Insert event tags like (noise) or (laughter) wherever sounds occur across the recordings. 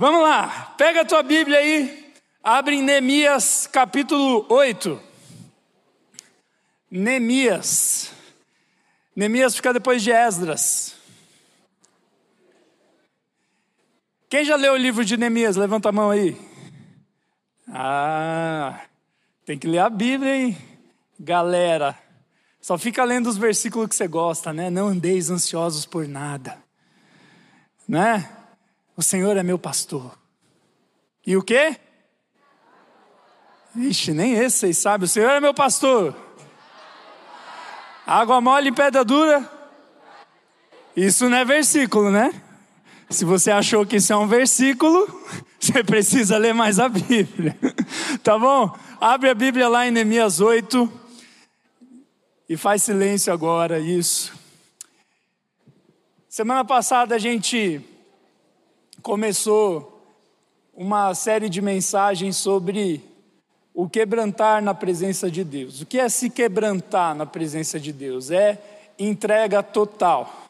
Vamos lá, pega a tua Bíblia aí, abre em Neemias capítulo 8. Neemias. Neemias fica depois de Esdras. Quem já leu o livro de Neemias? Levanta a mão aí. Ah, tem que ler a Bíblia, hein? Galera, só fica lendo os versículos que você gosta, né? Não andeis ansiosos por nada, né? O Senhor é meu pastor. E o quê? Ixi, nem esse vocês sabem. O Senhor é meu pastor. Água mole em pedra dura. Isso não é versículo, né? Se você achou que isso é um versículo, (laughs) você precisa ler mais a Bíblia. (laughs) Tá bom? Abre a Bíblia lá em Neemias 8 e faz silêncio agora, isso. Semana passada a gente começou uma série de mensagens sobre o quebrantar na presença de Deus. O que é se quebrantar na presença de Deus? É entrega total.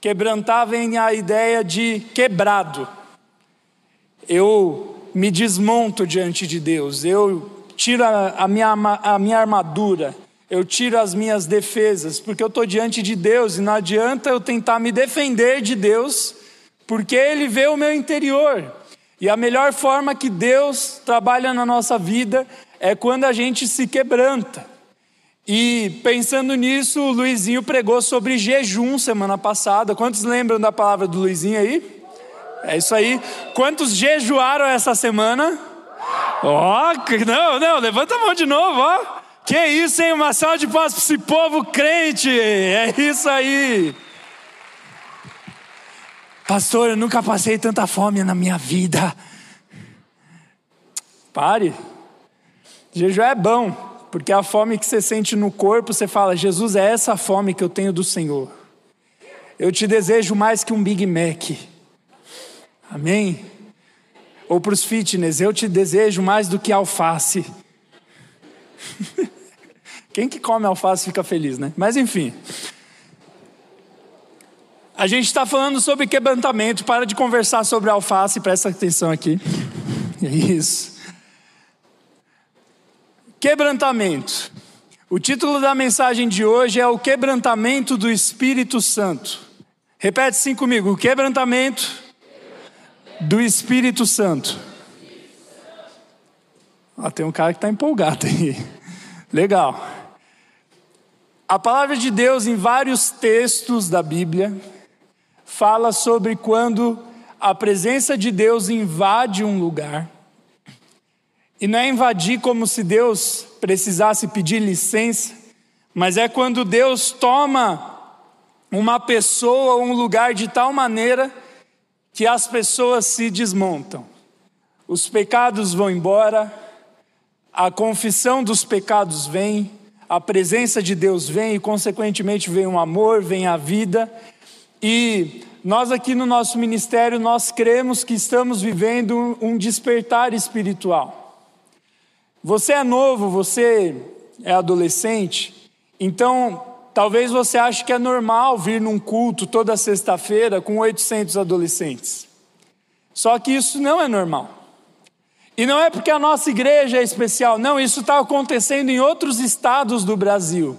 Quebrantar vem a ideia de quebrado. Eu me desmonto diante de Deus, eu tiro a minha, a minha armadura, eu tiro as minhas defesas, porque eu estou diante de Deus e não adianta eu tentar me defender de Deus, porque Ele vê o meu interior. E a melhor forma que Deus trabalha na nossa vida é quando a gente se quebranta. E pensando nisso, o Luizinho pregou sobre jejum semana passada. Quantos lembram da palavra do Luizinho aí? É isso aí. Quantos jejuaram essa semana? Ó, oh, não, não, levanta a mão de novo, ó. Oh. Que isso, hein? Uma salva de paz para esse povo crente. É isso aí. Pastor, eu nunca passei tanta fome na minha vida. Pare. Jejum é bom, porque a fome que você sente no corpo, você fala: Jesus, é essa fome que eu tenho do Senhor. Eu te desejo mais que um Big Mac. Amém? Ou para os fitness, eu te desejo mais do que alface. (laughs) Quem que come alface fica feliz, né? Mas enfim. A gente está falando sobre quebrantamento. Para de conversar sobre alface, presta atenção aqui. Isso. Quebrantamento. O título da mensagem de hoje é O Quebrantamento do Espírito Santo. Repete assim comigo: O quebrantamento do Espírito Santo. Ah, tem um cara que está empolgado aí. Legal. A palavra de Deus, em vários textos da Bíblia, fala sobre quando a presença de Deus invade um lugar. E não é invadir como se Deus precisasse pedir licença, mas é quando Deus toma uma pessoa ou um lugar de tal maneira que as pessoas se desmontam. Os pecados vão embora, a confissão dos pecados vem, a presença de Deus vem e, consequentemente, vem o amor, vem a vida, e nós aqui no nosso ministério, nós cremos que estamos vivendo um despertar espiritual. Você é novo, você é adolescente, então talvez você ache que é normal vir num culto toda sexta-feira com 800 adolescentes. Só que isso não é normal. E não é porque a nossa igreja é especial, não, isso está acontecendo em outros estados do Brasil.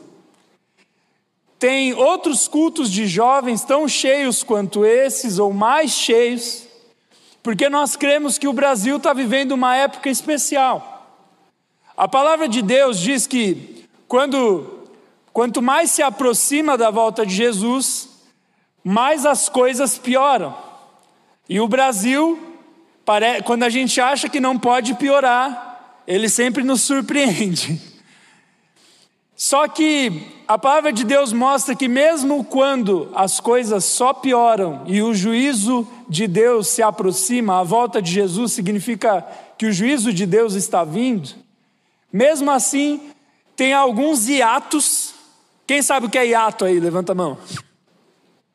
Tem outros cultos de jovens tão cheios quanto esses, ou mais cheios, porque nós cremos que o Brasil está vivendo uma época especial. A palavra de Deus diz que quando quanto mais se aproxima da volta de Jesus, mais as coisas pioram. E o Brasil, quando a gente acha que não pode piorar, ele sempre nos surpreende. Só que a palavra de Deus mostra que, mesmo quando as coisas só pioram e o juízo de Deus se aproxima, a volta de Jesus significa que o juízo de Deus está vindo, mesmo assim, tem alguns hiatos. Quem sabe o que é hiato aí? Levanta a mão.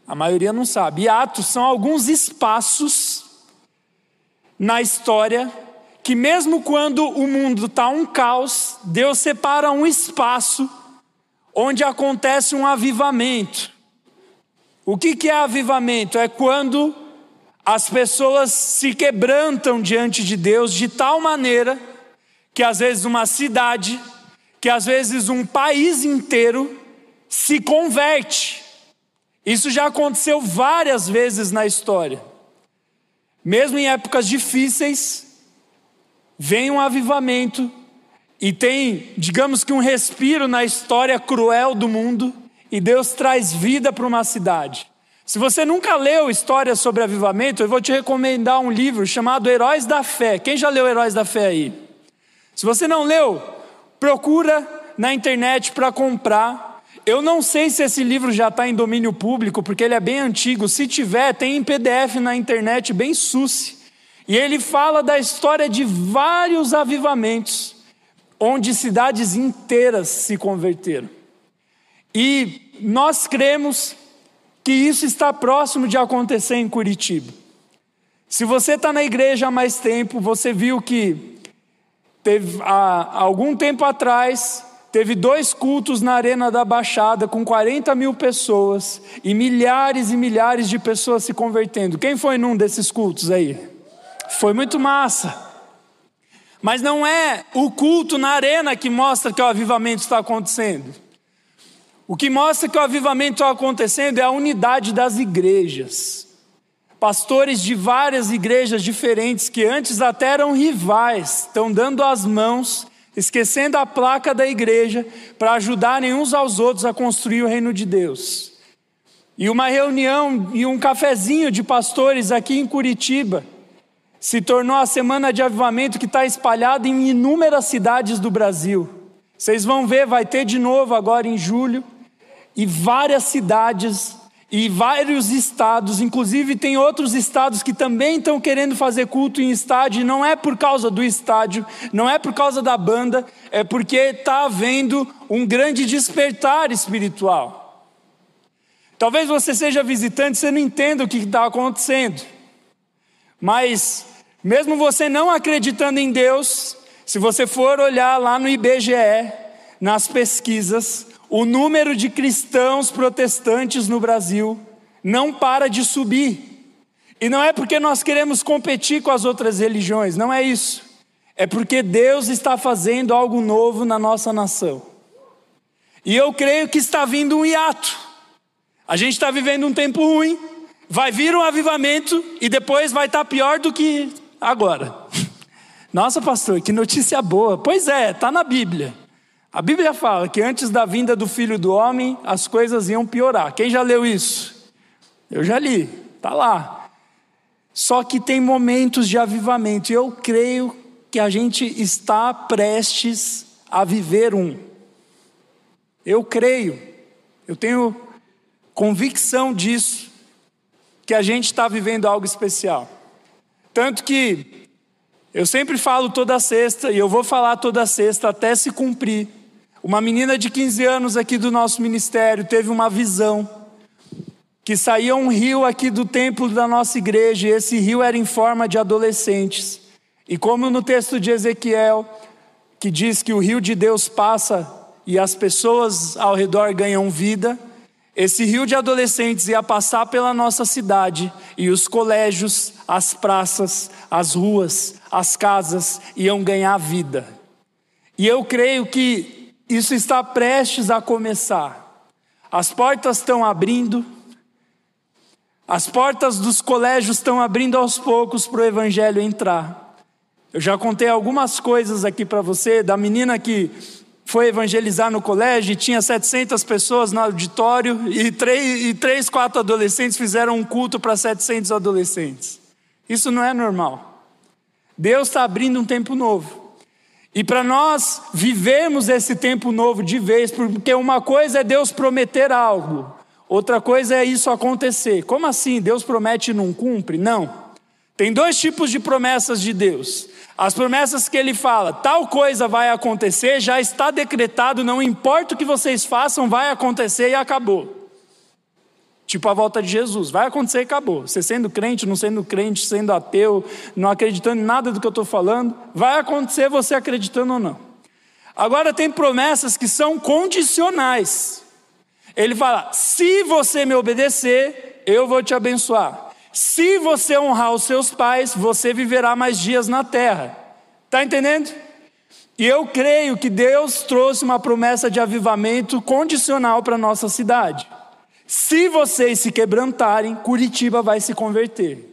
A maioria não sabe. Hiatos são alguns espaços na história que, mesmo quando o mundo está um caos, Deus separa um espaço onde acontece um avivamento. O que, é avivamento? É quando as pessoas se quebrantam diante de Deus de tal maneira que às vezes uma cidade, que às vezes um país inteiro se converte. Isso já aconteceu várias vezes na história. Mesmo em épocas difíceis, vem um avivamento e tem, digamos que um respiro na história cruel do mundo, e Deus traz vida para uma cidade. Se você nunca leu histórias sobre avivamento, eu vou te recomendar um livro chamado Heróis da Fé. Quem já leu Heróis da Fé aí? Se você não leu, procura na internet para comprar. Eu não sei se esse livro já está em domínio público, porque ele é bem antigo. Se tiver, tem em PDF na internet, bem suce. E ele fala da história de vários avivamentos, onde cidades inteiras se converteram. E nós cremos que isso está próximo de acontecer em Curitiba. Se você está na igreja há mais tempo, você viu que teve, há algum tempo atrás teve dois cultos na Arena da Baixada com 40 mil pessoas e milhares e milhares de pessoas se convertendo. Quem foi num desses cultos aí? Foi muito massa. Mas não é o culto na arena que mostra que o avivamento está acontecendo. O que mostra que o avivamento está acontecendo é a unidade das igrejas. Pastores de várias igrejas diferentes, que antes até eram rivais, estão dando as mãos, esquecendo a placa da igreja, para ajudarem uns aos outros a construir o reino de Deus. E uma reunião e um cafezinho de pastores aqui em Curitiba se tornou a semana de avivamento que está espalhada em inúmeras cidades do Brasil. Vocês vão ver, vai ter de novo agora em julho e várias cidades e vários estados, inclusive tem outros estados que também estão querendo fazer culto em estádio, e não é por causa do estádio, não é por causa da banda, é porque está havendo um grande despertar espiritual. Talvez você seja visitante, você não entenda o que está acontecendo, mas mesmo você não acreditando em Deus, se você for olhar lá no IBGE, nas pesquisas, o número de cristãos protestantes no Brasil não para de subir. E não é porque nós queremos competir com as outras religiões, não é isso. É porque Deus está fazendo algo novo na nossa nação. E eu creio que está vindo um hiato. A gente está vivendo um tempo ruim, vai vir um avivamento e depois vai estar pior do que agora. Nossa, pastor, que notícia boa. Pois é, está na Bíblia. A Bíblia fala que antes da vinda do filho do homem, as coisas iam piorar. Quem já leu isso? Eu já li, está lá. Só que tem momentos de avivamento, e eu creio que a gente está prestes a viver um. Eu creio, eu tenho convicção disso, que a gente está vivendo algo especial. Tanto que eu sempre falo toda sexta, e eu vou falar toda sexta até se cumprir uma menina de 15 anos aqui do nosso ministério teve uma visão que saía um rio aqui do templo da nossa igreja, e esse rio era em forma de adolescentes. E como no texto de Ezequiel, que diz que o rio de Deus passa e as pessoas ao redor ganham vida, esse rio de adolescentes ia passar pela nossa cidade e os colégios, as praças, as ruas, as casas iam ganhar vida. E eu creio que isso está prestes a começar. As portas estão abrindo, as portas dos colégios estão abrindo aos poucos para o Evangelho entrar. Eu já contei algumas coisas aqui para você, da menina que foi evangelizar no colégio e tinha 700 pessoas no auditório e três, e três quatro adolescentes fizeram um culto para 700 adolescentes. Isso não é normal. Deus está abrindo um tempo novo. E para nós vivermos esse tempo novo de vez, porque uma coisa é Deus prometer algo, outra coisa é isso acontecer. Como assim? Deus promete e não cumpre? Não. Tem dois tipos de promessas de Deus. As promessas que ele fala, tal coisa vai acontecer, já está decretado, não importa o que vocês façam, vai acontecer e acabou. Tipo a volta de Jesus, vai acontecer e acabou. Você sendo crente, não sendo crente, sendo ateu, não acreditando em nada do que eu estou falando, vai acontecer você acreditando ou não. Agora tem promessas que são condicionais. Ele fala: se você me obedecer, eu vou te abençoar. Se você honrar os seus pais, você viverá mais dias na terra. Está entendendo? E eu creio que Deus trouxe uma promessa de avivamento condicional para nossa cidade. Se vocês se quebrantarem, Curitiba vai se converter.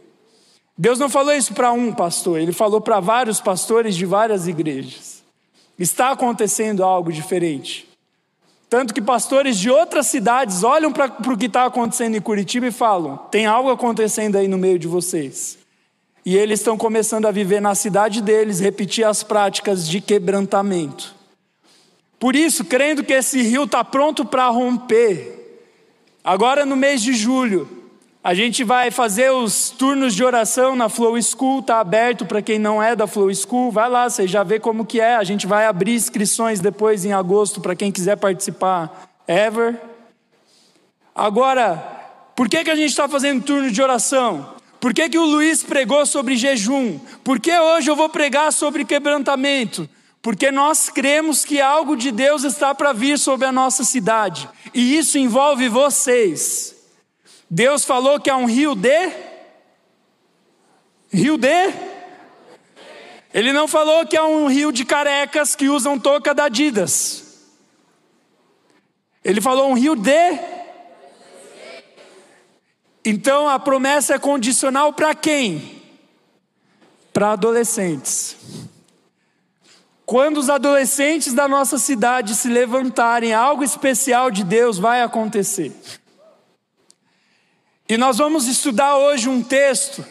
Deus não falou isso para um pastor, ele falou para vários pastores de várias igrejas. Está acontecendo algo diferente. Tanto que pastores de outras cidades olham para o que está acontecendo em Curitiba e falam: tem algo acontecendo aí no meio de vocês. E eles estão começando a viver na cidade deles, repetir as práticas de quebrantamento. Por isso, crendo que esse rio está pronto para romper, Agora no mês de julho, a gente vai fazer os turnos de oração na Flow School, está aberto para quem não é da Flow School, vai lá, você já vê como que é. A gente vai abrir inscrições depois em agosto para quem quiser participar. Ever. Agora, por que, que a gente está fazendo turno de oração? Por que, que o Luiz pregou sobre jejum? Por que hoje eu vou pregar sobre quebrantamento? porque nós cremos que algo de Deus está para vir sobre a nossa cidade, e isso envolve vocês. Deus falou que há um rio de. Rio de. Ele não falou que há um rio de carecas que usam touca da Adidas. Ele falou um rio de. Então a promessa é condicional para quem? Para adolescentes. Quando os adolescentes da nossa cidade se levantarem, algo especial de Deus vai acontecer. E nós vamos estudar hoje um texto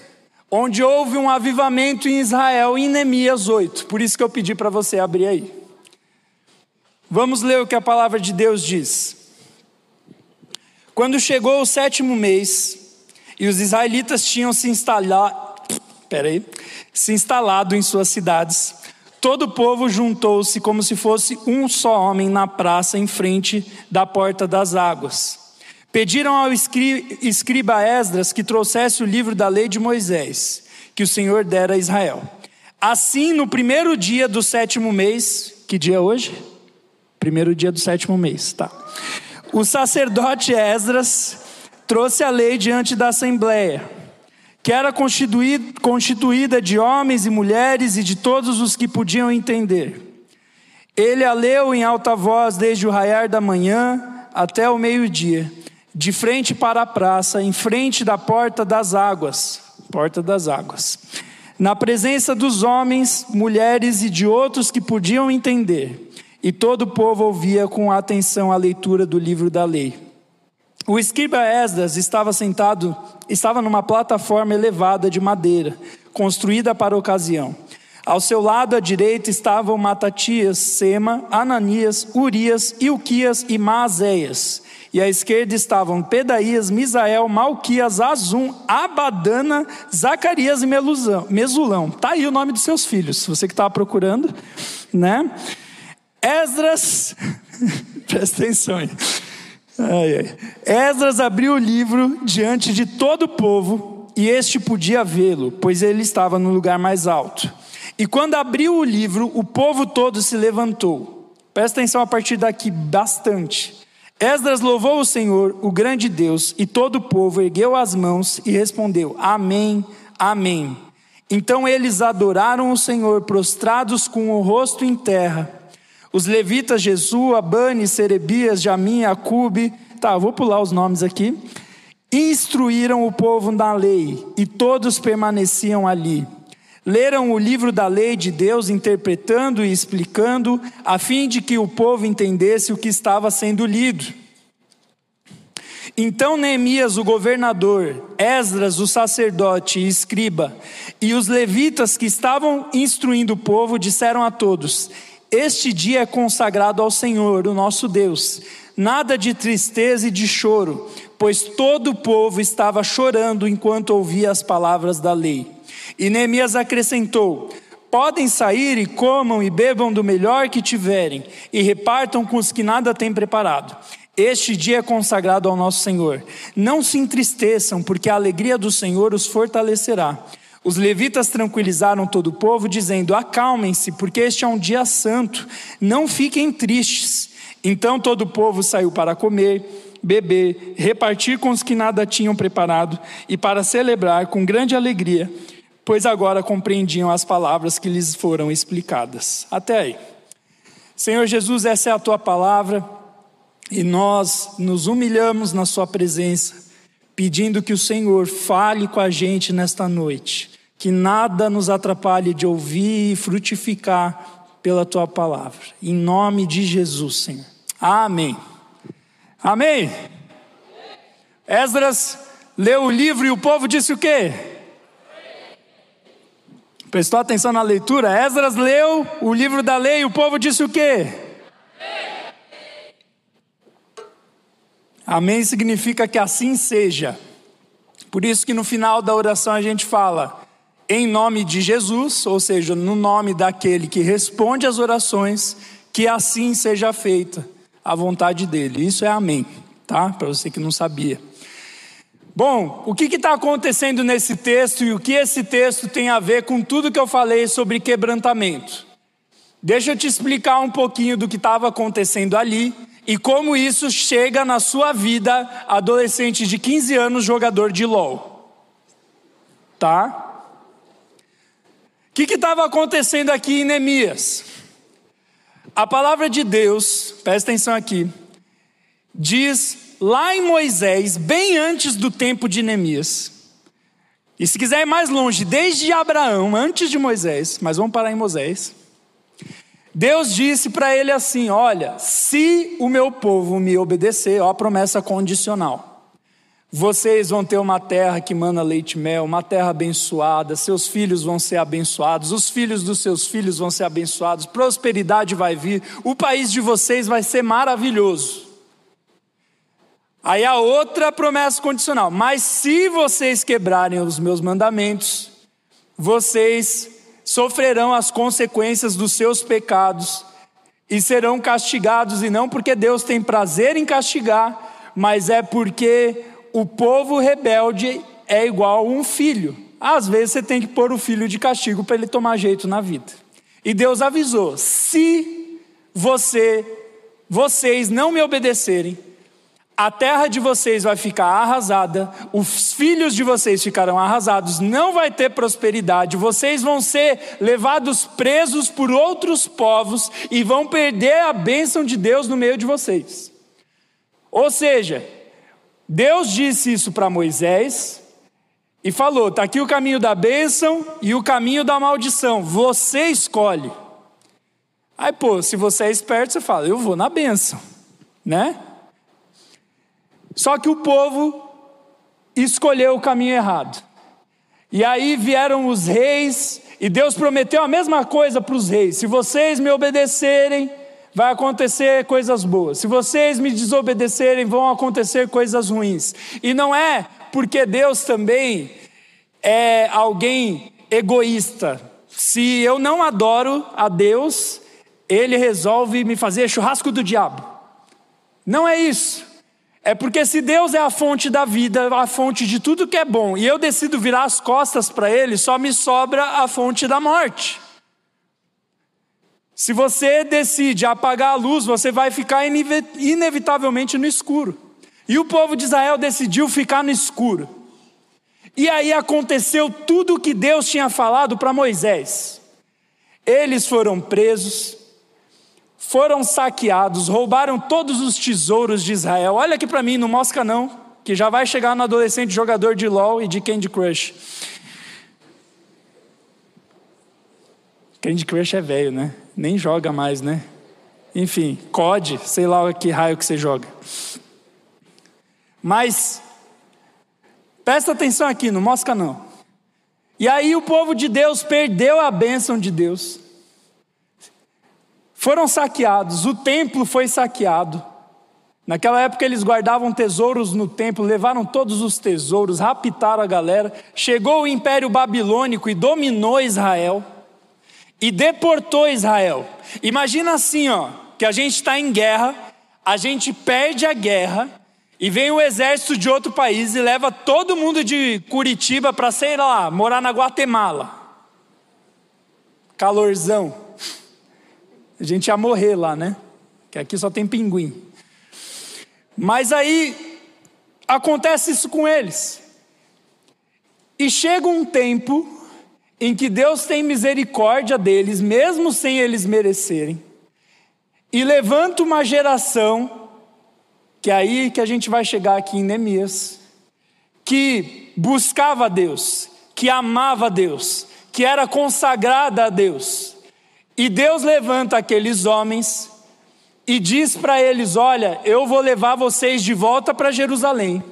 onde houve um avivamento em Israel, em Neemias 8. Por isso que eu pedi para você abrir aí. Vamos ler o que a palavra de Deus diz. Quando chegou o sétimo mês e os israelitas tinham se instalado, se instalado em suas cidades, Todo o povo juntou-se como se fosse um só homem na praça em frente da porta das águas. Pediram ao escriba Esdras que trouxesse o livro da lei de Moisés, que o Senhor dera a Israel. Assim, no primeiro dia do sétimo mês, que dia é hoje? Primeiro dia do sétimo mês, tá. O sacerdote Esdras trouxe a lei diante da assembleia que era constituída de homens e mulheres e de todos os que podiam entender. Ele a leu em alta voz desde o raiar da manhã até o meio-dia, de frente para a praça, em frente da porta das águas, porta das águas, na presença dos homens, mulheres e de outros que podiam entender. E todo o povo ouvia com atenção a leitura do livro da lei. O escriba Esdras estava sentado, estava numa plataforma elevada de madeira, construída para a ocasião. Ao seu lado à direita estavam Matatias, Sema, Ananias, Urias, Ilquias e Maazéias. E à esquerda estavam Pedaías, Misael, Malquias, Azum, Abadana, Zacarias e Mesulão. Está aí o nome dos seus filhos, você que estava procurando, né? Esdras, (laughs) presta atenção aí. Ai, ai. Esdras abriu o livro diante de todo o povo, e este podia vê-lo, pois ele estava no lugar mais alto. E quando abriu o livro, o povo todo se levantou. Presta atenção a partir daqui bastante. Esdras louvou o Senhor, o grande Deus, e todo o povo ergueu as mãos e respondeu: Amém, Amém. Então eles adoraram o Senhor, prostrados com o rosto em terra. Os levitas Jesua, Bani, Serebias, Jamim, Acube, tá, vou pular os nomes aqui, instruíram o povo na lei e todos permaneciam ali. Leram o livro da lei de Deus, interpretando e explicando, a fim de que o povo entendesse o que estava sendo lido. Então Neemias, o governador, Esdras, o sacerdote e escriba, e os levitas que estavam instruindo o povo disseram a todos: este dia é consagrado ao Senhor, o nosso Deus. Nada de tristeza e de choro, pois todo o povo estava chorando enquanto ouvia as palavras da lei. E Neemias acrescentou: Podem sair e comam e bebam do melhor que tiverem, e repartam com os que nada têm preparado. Este dia é consagrado ao nosso Senhor. Não se entristeçam, porque a alegria do Senhor os fortalecerá. Os levitas tranquilizaram todo o povo, dizendo: Acalmem-se, porque este é um dia santo, não fiquem tristes. Então todo o povo saiu para comer, beber, repartir com os que nada tinham preparado e para celebrar com grande alegria, pois agora compreendiam as palavras que lhes foram explicadas. Até aí. Senhor Jesus, essa é a tua palavra e nós nos humilhamos na Sua presença, pedindo que o Senhor fale com a gente nesta noite, que nada nos atrapalhe de ouvir e frutificar pela tua palavra. Em nome de Jesus, Senhor. Amém. Amém. Esdras leu o livro e o povo disse o quê? Prestou atenção na leitura? Esdras leu o livro da lei e o povo disse o quê? Amém significa que assim seja. Por isso que no final da oração a gente fala: em nome de Jesus, ou seja, no nome daquele que responde às orações, que assim seja feita a vontade dele. Isso é amém, tá? Para você que não sabia. Bom, o que está acontecendo nesse texto e o que esse texto tem a ver com tudo que eu falei sobre quebrantamento? Deixa eu te explicar um pouquinho do que estava acontecendo ali e como isso chega na sua vida, adolescente de 15 anos, jogador de LOL. Tá? O que estava acontecendo aqui em Neemias? A palavra de Deus, presta atenção aqui, diz lá em Moisés, bem antes do tempo de Neemias. E se quiser ir mais longe, desde Abraão, antes de Moisés, mas vamos parar em Moisés. Deus disse para ele assim: Olha, se o meu povo me obedecer, ó, promessa condicional. Vocês vão ter uma terra que mana leite e mel, uma terra abençoada, seus filhos vão ser abençoados, os filhos dos seus filhos vão ser abençoados, prosperidade vai vir, o país de vocês vai ser maravilhoso. Aí a outra promessa condicional: mas se vocês quebrarem os meus mandamentos, vocês sofrerão as consequências dos seus pecados e serão castigados, e não porque Deus tem prazer em castigar, mas é porque o povo rebelde é igual a um filho. Às vezes você tem que pôr o filho de castigo para ele tomar jeito na vida. E Deus avisou: se você, vocês não me obedecerem, a terra de vocês vai ficar arrasada, os filhos de vocês ficarão arrasados, não vai ter prosperidade, vocês vão ser levados presos por outros povos e vão perder a bênção de Deus no meio de vocês. Ou seja, Deus disse isso para Moisés e falou: está aqui o caminho da bênção e o caminho da maldição, você escolhe. Aí, pô, se você é esperto, você fala: eu vou na bênção, né? Só que o povo escolheu o caminho errado. E aí vieram os reis, e Deus prometeu a mesma coisa para os reis: se vocês me obedecerem, vai acontecer coisas boas. Se vocês me desobedecerem, vão acontecer coisas ruins. E não é porque Deus também é alguém egoísta. Se eu não adoro a Deus, ele resolve me fazer churrasco do diabo. Não é isso. É porque se Deus é a fonte da vida, a fonte de tudo que é bom, e eu decido virar as costas para Ele, só me sobra a fonte da morte. Se você decide apagar a luz, você vai ficar inevitavelmente no escuro. E o povo de Israel decidiu ficar no escuro. E aí aconteceu tudo o que Deus tinha falado para Moisés. Eles foram presos, foram saqueados, roubaram todos os tesouros de Israel. Olha aqui para mim, não mosca não, que já vai chegar no adolescente jogador de LoL e de Candy Crush. Candy Crush é velho, né? Nem joga mais, né? Enfim, COD, sei lá que raio que você joga. Mas, presta atenção aqui, não mosca não. E aí o povo de Deus perdeu a bênção de Deus foram saqueados, o templo foi saqueado. Naquela época eles guardavam tesouros no templo, levaram todos os tesouros, raptaram a galera. Chegou o Império Babilônico e dominou Israel e deportou Israel. Imagina assim, ó, que a gente está em guerra, a gente perde a guerra e vem o exército de outro país e leva todo mundo de Curitiba para sei lá, morar na Guatemala. Calorzão. A gente ia morrer lá, né? Que aqui só tem pinguim. Mas aí acontece isso com eles. E chega um tempo em que Deus tem misericórdia deles, mesmo sem eles merecerem, e levanta uma geração, que é aí que a gente vai chegar aqui em Neemias, que buscava Deus, que amava Deus, que era consagrada a Deus. E Deus levanta aqueles homens e diz para eles: Olha, eu vou levar vocês de volta para Jerusalém.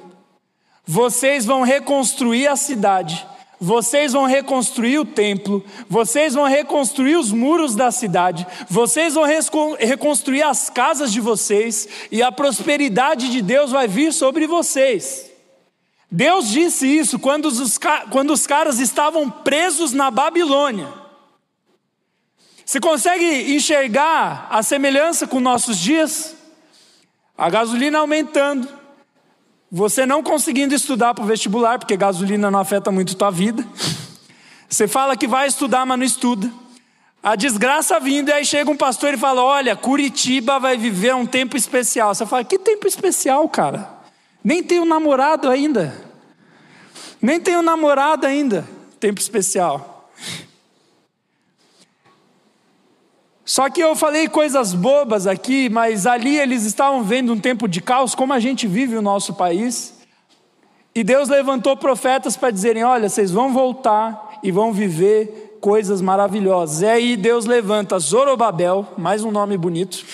Vocês vão reconstruir a cidade vocês vão reconstruir o templo, vocês vão reconstruir os muros da cidade, vocês vão reconstruir as casas de vocês, e a prosperidade de Deus vai vir sobre vocês. Deus disse isso quando os, quando os caras estavam presos na Babilônia. Você consegue enxergar a semelhança com nossos dias? A gasolina aumentando, você não conseguindo estudar para o vestibular, porque gasolina não afeta muito tua vida. Você fala que vai estudar, mas não estuda. A desgraça vindo, e aí chega um pastor e fala: Olha, Curitiba vai viver um tempo especial. Você fala: Que tempo especial, cara? Nem tenho namorado ainda. Nem tenho namorado ainda. Tempo especial. Só que eu falei coisas bobas aqui, mas ali eles estavam vendo um tempo de caos, como a gente vive o nosso país. E Deus levantou profetas para dizerem: olha, vocês vão voltar e vão viver coisas maravilhosas. E aí Deus levanta Zorobabel, mais um nome bonito,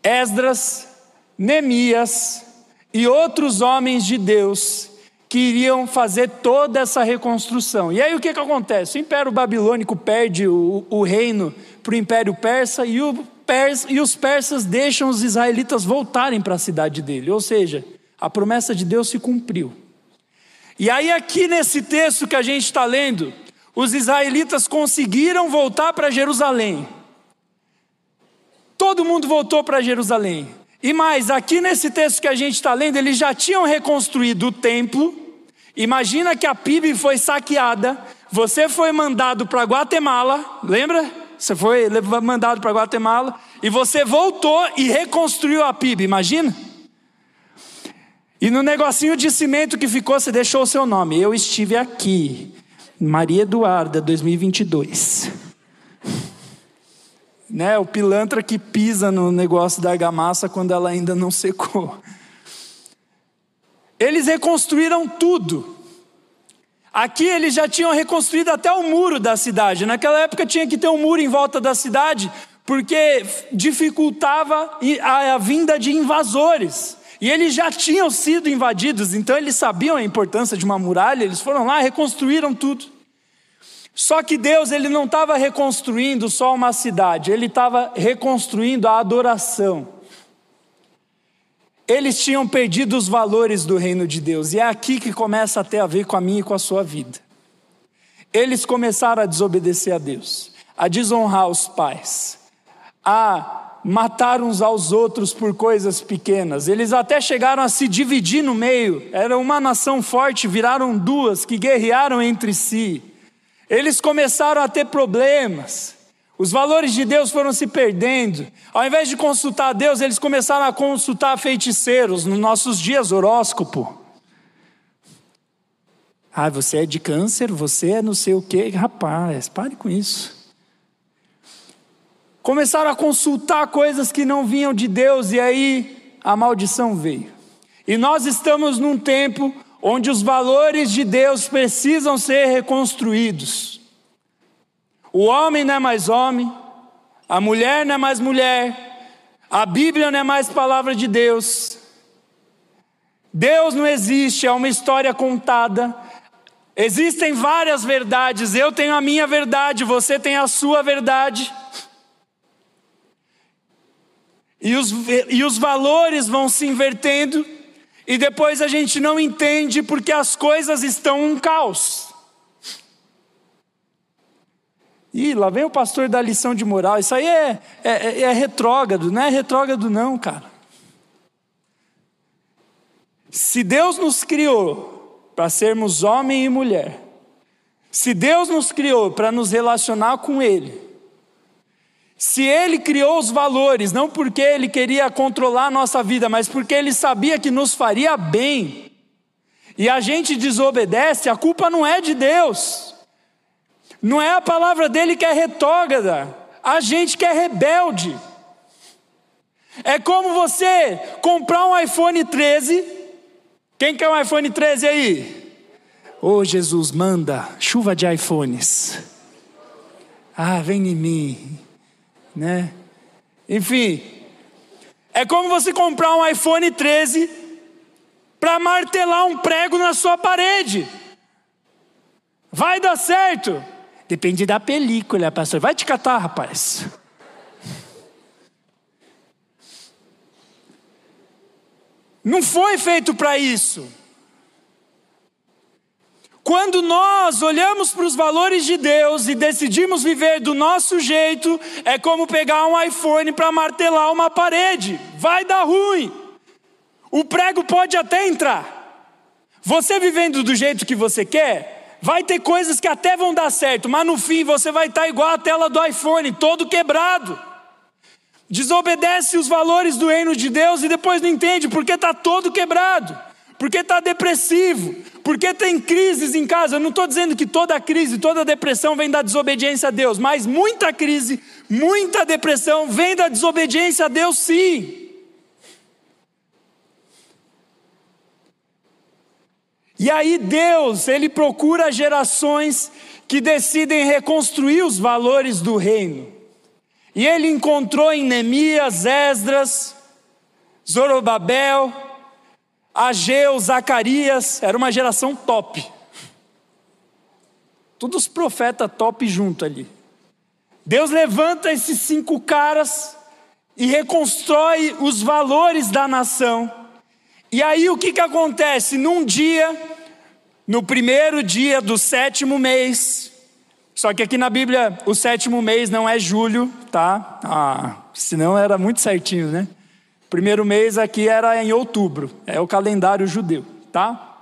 Esdras, Neemias e outros homens de Deus que iriam fazer toda essa reconstrução. E aí o que, que acontece? O Império Babilônico perde o, o reino para o Império Persa e, o Pers, e os persas deixam os israelitas voltarem para a cidade dele. Ou seja, a promessa de Deus se cumpriu. E aí, aqui nesse texto que a gente está lendo, os israelitas conseguiram voltar para Jerusalém. Todo mundo voltou para Jerusalém. E mais, aqui nesse texto que a gente está lendo, eles já tinham reconstruído o templo. Imagina que a PIB foi saqueada, você foi mandado para Guatemala, lembra? Você foi mandado para Guatemala e você voltou e reconstruiu a PIB, imagina? E no negocinho de cimento que ficou, você deixou o seu nome. Eu estive aqui, Maria Eduarda, 2022 (laughs) né? O pilantra que pisa no negócio da argamassa quando ela ainda não secou. Eles reconstruíram tudo. Aqui eles já tinham reconstruído até o muro da cidade. Naquela época tinha que ter um muro em volta da cidade, porque dificultava a, vinda de invasores. E eles já tinham sido invadidos, então eles sabiam a importância de uma muralha, eles foram lá, reconstruíram tudo. Só que Deus ele não estava reconstruindo só uma cidade, ele estava reconstruindo a adoração. Eles tinham perdido os valores do reino de Deus, e é aqui que começa a ter a ver com a minha e com a sua vida. Eles começaram a desobedecer a Deus, a desonrar os pais, a matar uns aos outros por coisas pequenas. Eles até chegaram a se dividir no meio. Era uma nação forte, viraram duas que guerrearam entre si. Eles começaram a ter problemas. Os valores de Deus foram se perdendo. Ao invés de consultar Deus, eles começaram a consultar feiticeiros nos nossos dias horóscopo. Ah, você é de câncer, você é não sei o quê. Rapaz, pare com isso. Começaram a consultar coisas que não vinham de Deus e aí a maldição veio. E nós estamos num tempo onde os valores de Deus precisam ser reconstruídos. O homem não é mais homem, a mulher não é mais mulher, a Bíblia não é mais palavra de Deus. Deus não existe, é uma história contada. Existem várias verdades, eu tenho a minha verdade, você tem a sua verdade. E os, e os valores vão se invertendo e depois a gente não entende porque as coisas estão um caos. Ih, lá vem o pastor da lição de moral. Isso aí é, é, é, é retrógrado, não é retrógrado, não, cara. Se Deus nos criou para sermos homem e mulher, se Deus nos criou para nos relacionar com Ele, Se ele criou os valores, não porque ele queria controlar a nossa vida, mas porque ele sabia que nos faria bem, e a gente desobedece, a culpa não é de Deus, não é a palavra dele que é retógrada, a gente que é rebelde. É como você comprar um iPhone 13. Quem quer um iPhone 13 aí? Ô oh, Jesus, manda chuva de iPhones. Ah, vem em mim, né? Enfim, é como você comprar um iPhone 13 para martelar um prego na sua parede. Vai dar certo? Depende da película, pastor. Vai te catar, rapaz. Não foi feito para isso. Quando nós olhamos para os valores de Deus e decidimos viver do nosso jeito, é como pegar um iPhone para martelar uma parede. Vai dar ruim. O prego pode até entrar. Você vivendo do jeito que você quer, vai ter coisas que até vão dar certo, mas no fim você vai estar igual a tela do iPhone, todo quebrado desobedece os valores do reino de Deus e depois não entende porque está todo quebrado, porque está depressivo, porque tem crises em casa. Eu não estou dizendo que toda crise, toda depressão vem da desobediência a Deus, mas muita crise, muita depressão vem da desobediência a Deus, sim. E aí Deus, Ele procura gerações que decidem reconstruir os valores do reino. E ele encontrou em Neemias, Esdras, Zorobabel, Ageu, Zacarias, era uma geração top. Todos os profetas top junto ali. Deus levanta esses cinco caras e reconstrói os valores da nação. E aí o que, que acontece? Num dia, no primeiro dia do sétimo mês, só que aqui na Bíblia o sétimo mês não é julho, tá? Ah, senão era muito certinho, né? Primeiro mês aqui era em outubro, é o calendário judeu, tá?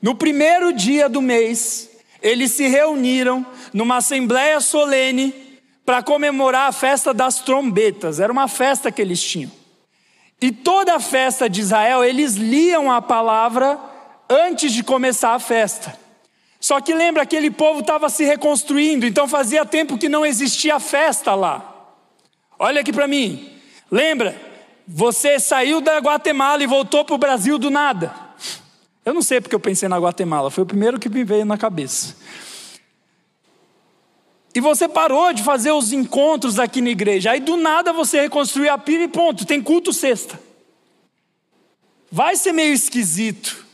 No primeiro dia do mês, eles se reuniram numa assembleia solene para comemorar a festa das trombetas. Era uma festa que eles tinham. E toda a festa de Israel, eles liam a palavra antes de começar a festa. Só que lembra, aquele povo estava se reconstruindo, então fazia tempo que não existia festa lá. Olha aqui para mim, lembra, você saiu da Guatemala e voltou para o Brasil do nada. Eu não sei porque eu pensei na Guatemala, foi o primeiro que me veio na cabeça. E você parou de fazer os encontros aqui na igreja, aí do nada você reconstruiu a pira e ponto, tem culto sexta. Vai ser meio esquisito.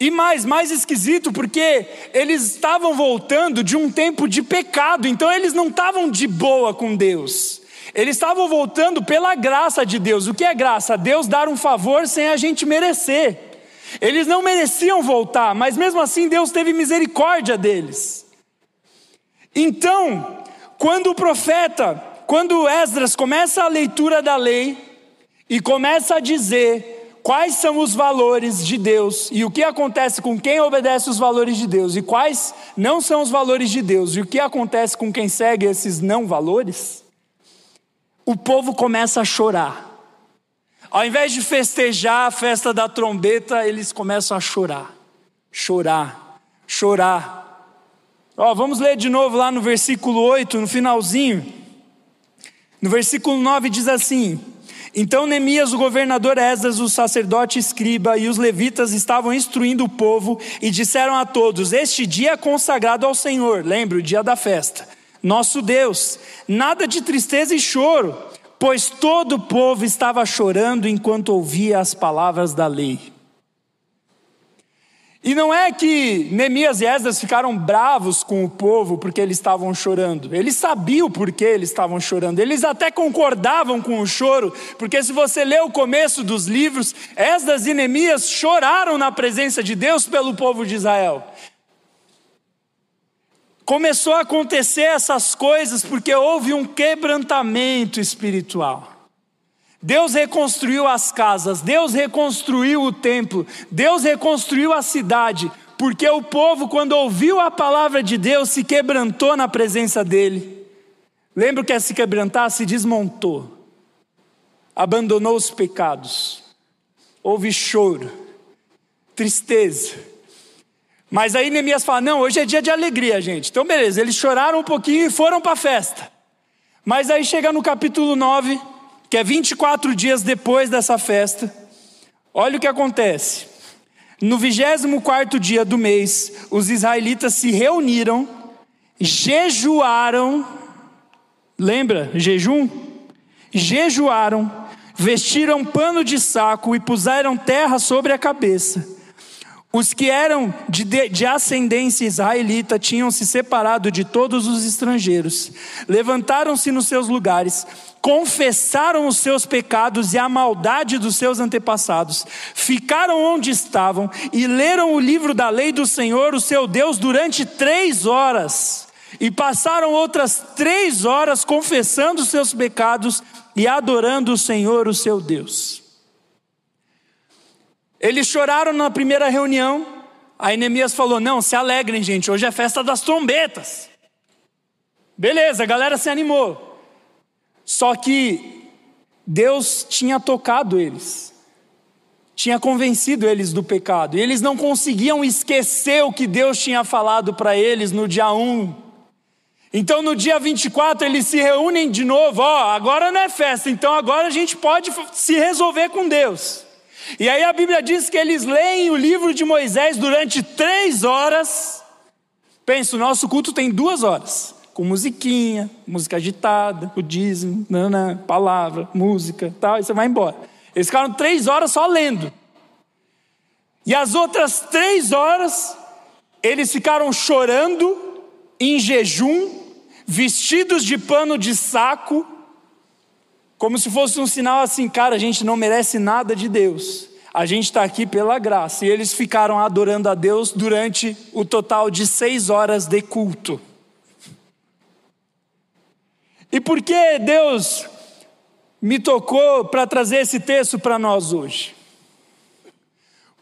E mais, mais esquisito, porque eles estavam voltando de um tempo de pecado, então eles não estavam de boa com Deus. Eles estavam voltando pela graça de Deus. O que é graça? Deus dar um favor sem a gente merecer. Eles não mereciam voltar, mas mesmo assim Deus teve misericórdia deles. Então, quando o profeta, quando Esdras começa a leitura da lei e começa a dizer quais são os valores de Deus e o que acontece com quem obedece os valores de Deus e quais não são os valores de Deus e o que acontece com quem segue esses não valores, o povo começa a chorar. Ao invés de festejar a festa da trombeta, eles começam a chorar, chorar, chorar. Ó, vamos ler de novo lá no versículo 8, no finalzinho. No versículo 9 diz assim: então Neemias, o governador Esdras, o sacerdote escriba e os levitas estavam instruindo o povo e disseram a todos: Este dia é consagrado ao Senhor, lembre o dia da festa, nosso Deus, nada de tristeza e choro, pois todo o povo estava chorando enquanto ouvia as palavras da lei. E não é que Neemias e Esdras ficaram bravos com o povo porque eles estavam chorando. Eles sabiam por que eles estavam chorando. Eles até concordavam com o choro, porque se você lê o começo dos livros, Esdras e Neemias choraram na presença de Deus pelo povo de Israel. Começou a acontecer essas coisas porque houve um quebrantamento espiritual. Deus reconstruiu as casas, Deus reconstruiu o templo, Deus reconstruiu a cidade, porque o povo, quando ouviu a palavra de Deus, se quebrantou na presença dele. Lembra que é se quebrantar? Se desmontou, abandonou os pecados, houve choro, tristeza. Mas aí Neemias fala: não, hoje é dia de alegria, gente. Então, beleza, eles choraram um pouquinho e foram para a festa. Mas aí chega no capítulo 9, que é 24 dias depois dessa festa, olha o que acontece. No 24 dia do mês, os israelitas se reuniram, jejuaram, lembra, jejum? Jejuaram, vestiram pano de saco e puseram terra sobre a cabeça. Os que eram de, de, ascendência israelita tinham se separado de todos os estrangeiros, levantaram-se nos seus lugares, confessaram os seus pecados e a maldade dos seus antepassados, ficaram onde estavam e leram o livro da lei do Senhor, o seu Deus, durante três horas, e passaram outras três horas confessando os seus pecados e adorando o Senhor, o seu Deus. Eles choraram na primeira reunião. Aí Neemias falou: Não, se alegrem, gente, hoje é festa das trombetas. Beleza, a galera se animou. Só que Deus tinha tocado eles, tinha convencido eles do pecado, e eles não conseguiam esquecer o que Deus tinha falado para eles no dia 1. Então no dia 24 eles se reúnem de novo, ó, agora não é festa, então agora a gente pode se resolver com Deus. E aí a Bíblia diz que eles leem o livro de Moisés durante três horas. Pensa, o nosso culto tem duas horas, com musiquinha, música agitada, o dízimo, nanã, palavra, música, tal, e você vai embora. Eles ficaram três horas só lendo. E as outras três horas, eles ficaram chorando, em jejum, vestidos de pano de saco, como se fosse um sinal assim, cara, a gente não merece nada de Deus. A gente está aqui pela graça. E eles ficaram adorando a Deus durante o total de seis horas de culto. E por que Deus me tocou para trazer esse texto para nós hoje?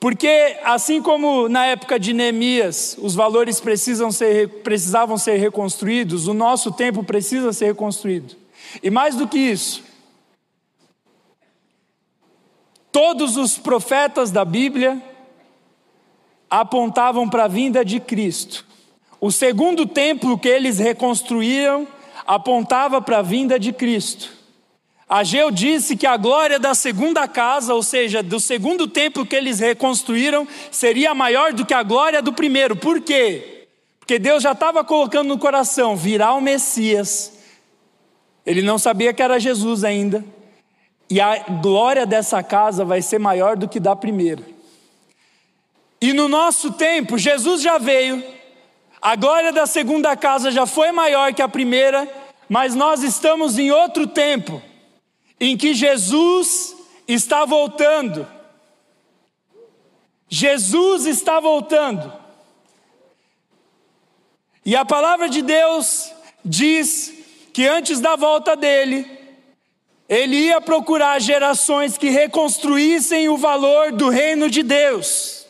Porque, assim como na época de Neemias, os valores precisam ser, precisavam ser reconstruídos, o nosso tempo precisa ser reconstruído. E mais do que isso, Todos os profetas da Bíblia apontavam para a vinda de Cristo. O segundo templo que eles reconstruíram apontava para a vinda de Cristo. Ageu disse que a glória da segunda casa, ou seja, do segundo templo que eles reconstruíram, seria maior do que a glória do primeiro. Por quê? Porque Deus já estava colocando no coração virar o Messias. Ele não sabia que era Jesus ainda, e a glória dessa casa vai ser maior do que da primeira. E no nosso tempo, Jesus já veio, a glória da segunda casa já foi maior que a primeira, mas nós estamos em outro tempo, em que Jesus está voltando. Jesus está voltando. E a palavra de Deus diz que antes da volta dele, ele ia procurar gerações que reconstruíssem o valor do reino de Deus.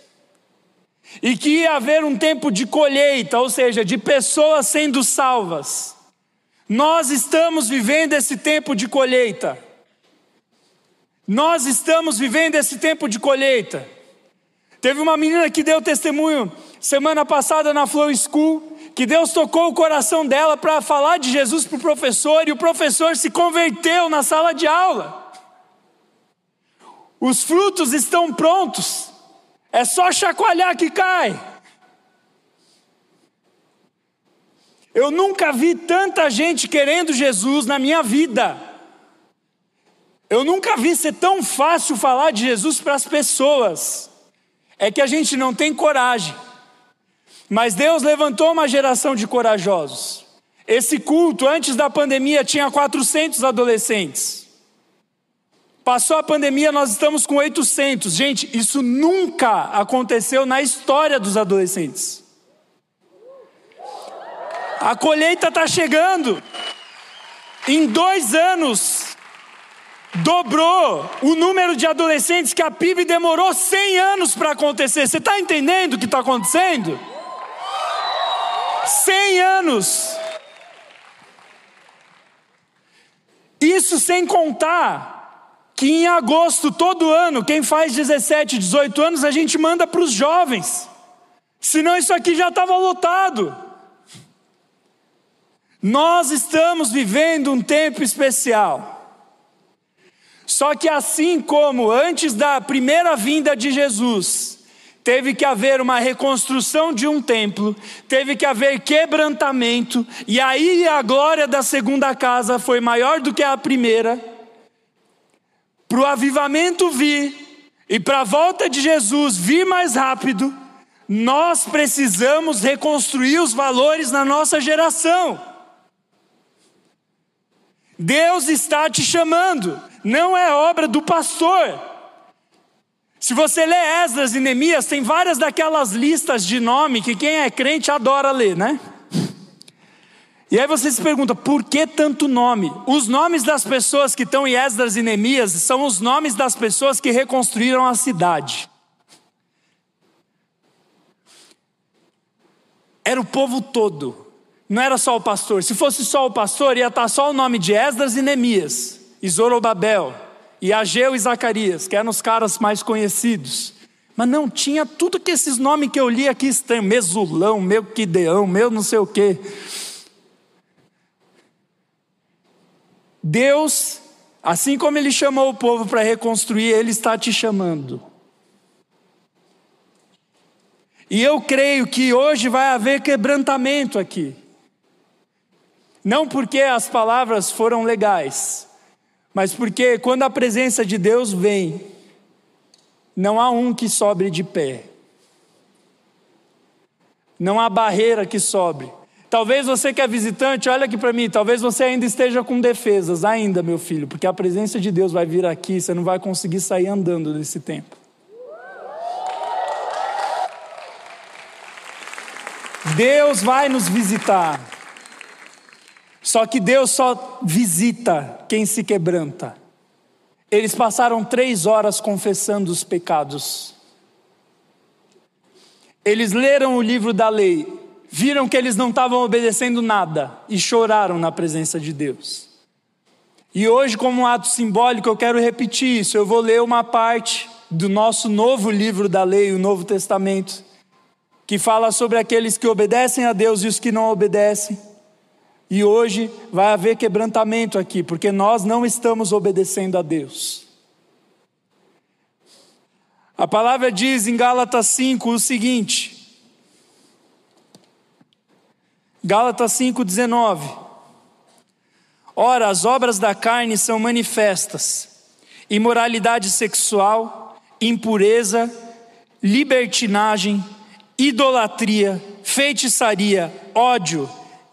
E que ia haver um tempo de colheita, ou seja, de pessoas sendo salvas. Nós estamos vivendo esse tempo de colheita. Nós estamos vivendo esse tempo de colheita. Teve uma menina que deu testemunho semana passada na Flow School que Deus tocou o coração dela para falar de Jesus para o professor e o professor se converteu na sala de aula. Os frutos estão prontos, é só chacoalhar que cai. Eu nunca vi tanta gente querendo Jesus na minha vida. Eu nunca vi ser tão fácil falar de Jesus para as pessoas. É que a gente não tem coragem. Mas Deus levantou uma geração de corajosos. Esse culto, antes da pandemia, tinha 400 adolescentes. Passou a pandemia, nós estamos com 800. Gente, isso nunca aconteceu na história dos adolescentes. A colheita está chegando. Em dois anos, dobrou o número de adolescentes que a PIB demorou 100 anos para acontecer. Você está entendendo o que está acontecendo? 100 anos. Isso sem contar que em agosto, todo ano, quem faz 17, 18 anos, a gente manda para os jovens. Senão isso aqui já estava lotado. Nós estamos vivendo um tempo especial. Só que assim como antes da primeira vinda de Jesus, teve que haver uma reconstrução de um templo, teve que haver quebrantamento, e aí a glória da segunda casa foi maior do que a primeira. Para o avivamento vir e para a volta de Jesus vir mais rápido, nós precisamos reconstruir os valores na nossa geração. Deus está te chamando, não é obra do pastor. Se você lê Esdras e Neemias, tem várias daquelas listas de nome que quem é crente adora ler, né? E aí você se pergunta, por que tanto nome? Os nomes das pessoas que estão em Esdras e Neemias são os nomes das pessoas que reconstruíram a cidade. Era o povo todo. Não era só o pastor. Se fosse só o pastor, ia estar só o nome de Esdras e Neemias, e Zorobabel, e Ageu e Zacarias, que eram os caras mais conhecidos. Mas não tinha tudo que esses nomes que eu li aqui estão, Mesulão, meu Quideão, meu não sei o quê. Deus, assim como Ele chamou o povo para reconstruir, Ele está te chamando. E eu creio que hoje vai haver quebrantamento aqui. Não porque as palavras foram legais, mas porque quando a presença de Deus vem, não há um que sobre de pé. Não há barreira que sobre. Talvez você que é visitante, olha aqui para mim, talvez você ainda esteja com defesas, ainda, meu filho, porque a presença de Deus vai vir aqui, você não vai conseguir sair andando nesse tempo. Deus vai nos visitar. Só que Deus só visita quem se quebranta. Eles passaram três horas confessando os pecados. Eles leram o livro da lei, viram que eles não estavam obedecendo nada e choraram na presença de Deus. E hoje, como um ato simbólico, eu quero repetir isso. Eu vou ler uma parte do nosso novo livro da lei, o Novo Testamento que fala sobre aqueles que obedecem a Deus e os que não obedecem. E hoje vai haver quebrantamento aqui, porque nós não estamos obedecendo a Deus. A palavra diz em Gálatas 5 o seguinte: Gálatas 5,19: Ora, as obras da carne são manifestas: imoralidade sexual, impureza, libertinagem, idolatria, feitiçaria, ódio,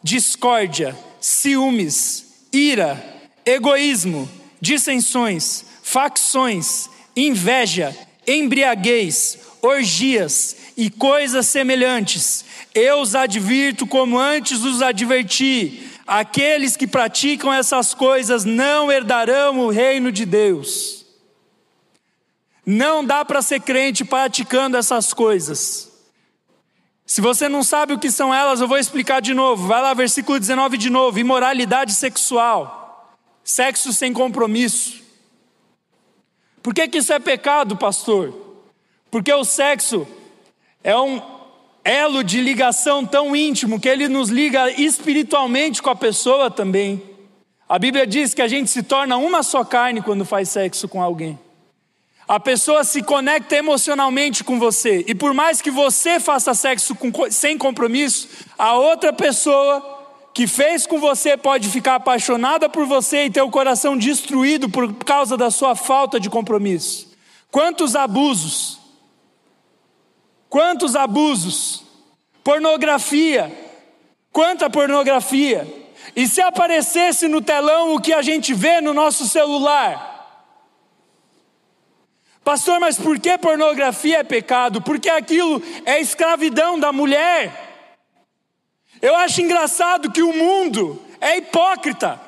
discórdia, ciúmes, ira, egoísmo, dissensões, facções, inveja, embriaguez, orgias e coisas semelhantes. Eu os advirto como antes os adverti: aqueles que praticam essas coisas não herdarão o reino de Deus. Não dá para ser crente praticando essas coisas. Se você não sabe o que são elas, eu vou explicar de novo. Vai lá, versículo 19 de novo: imoralidade sexual, sexo sem compromisso. Por que, que isso é pecado, pastor? Porque o sexo é um elo de ligação tão íntimo que ele nos liga espiritualmente com a pessoa também. A Bíblia diz que a gente se torna uma só carne quando faz sexo com alguém. A pessoa se conecta emocionalmente com você, e por mais que você faça sexo com, sem compromisso, a outra pessoa que fez com você pode ficar apaixonada por você e ter o coração destruído por causa da sua falta de compromisso. Quantos abusos? Quantos abusos? Pornografia. Quanta pornografia? E se aparecesse no telão o que a gente vê no nosso celular? Pastor, mas por que pornografia é pecado? Porque aquilo é escravidão da mulher. Eu acho engraçado que o mundo é hipócrita.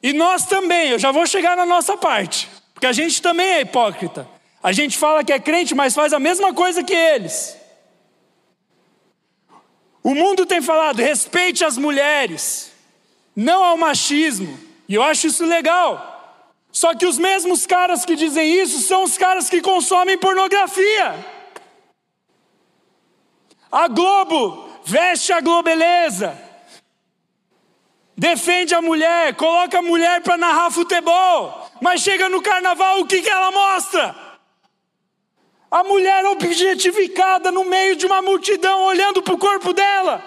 E nós também, eu já vou chegar na nossa parte, porque a gente também é hipócrita. A gente fala que é crente, mas faz a mesma coisa que eles. O mundo tem falado: respeite as mulheres, não ao machismo. E eu acho isso legal. Só que os mesmos caras que dizem isso são os caras que consomem pornografia. A Globo veste a Globeleza, defende a mulher, coloca a mulher para narrar futebol, mas chega no carnaval, o que, que ela mostra? A mulher objetificada no meio de uma multidão, olhando para o corpo dela.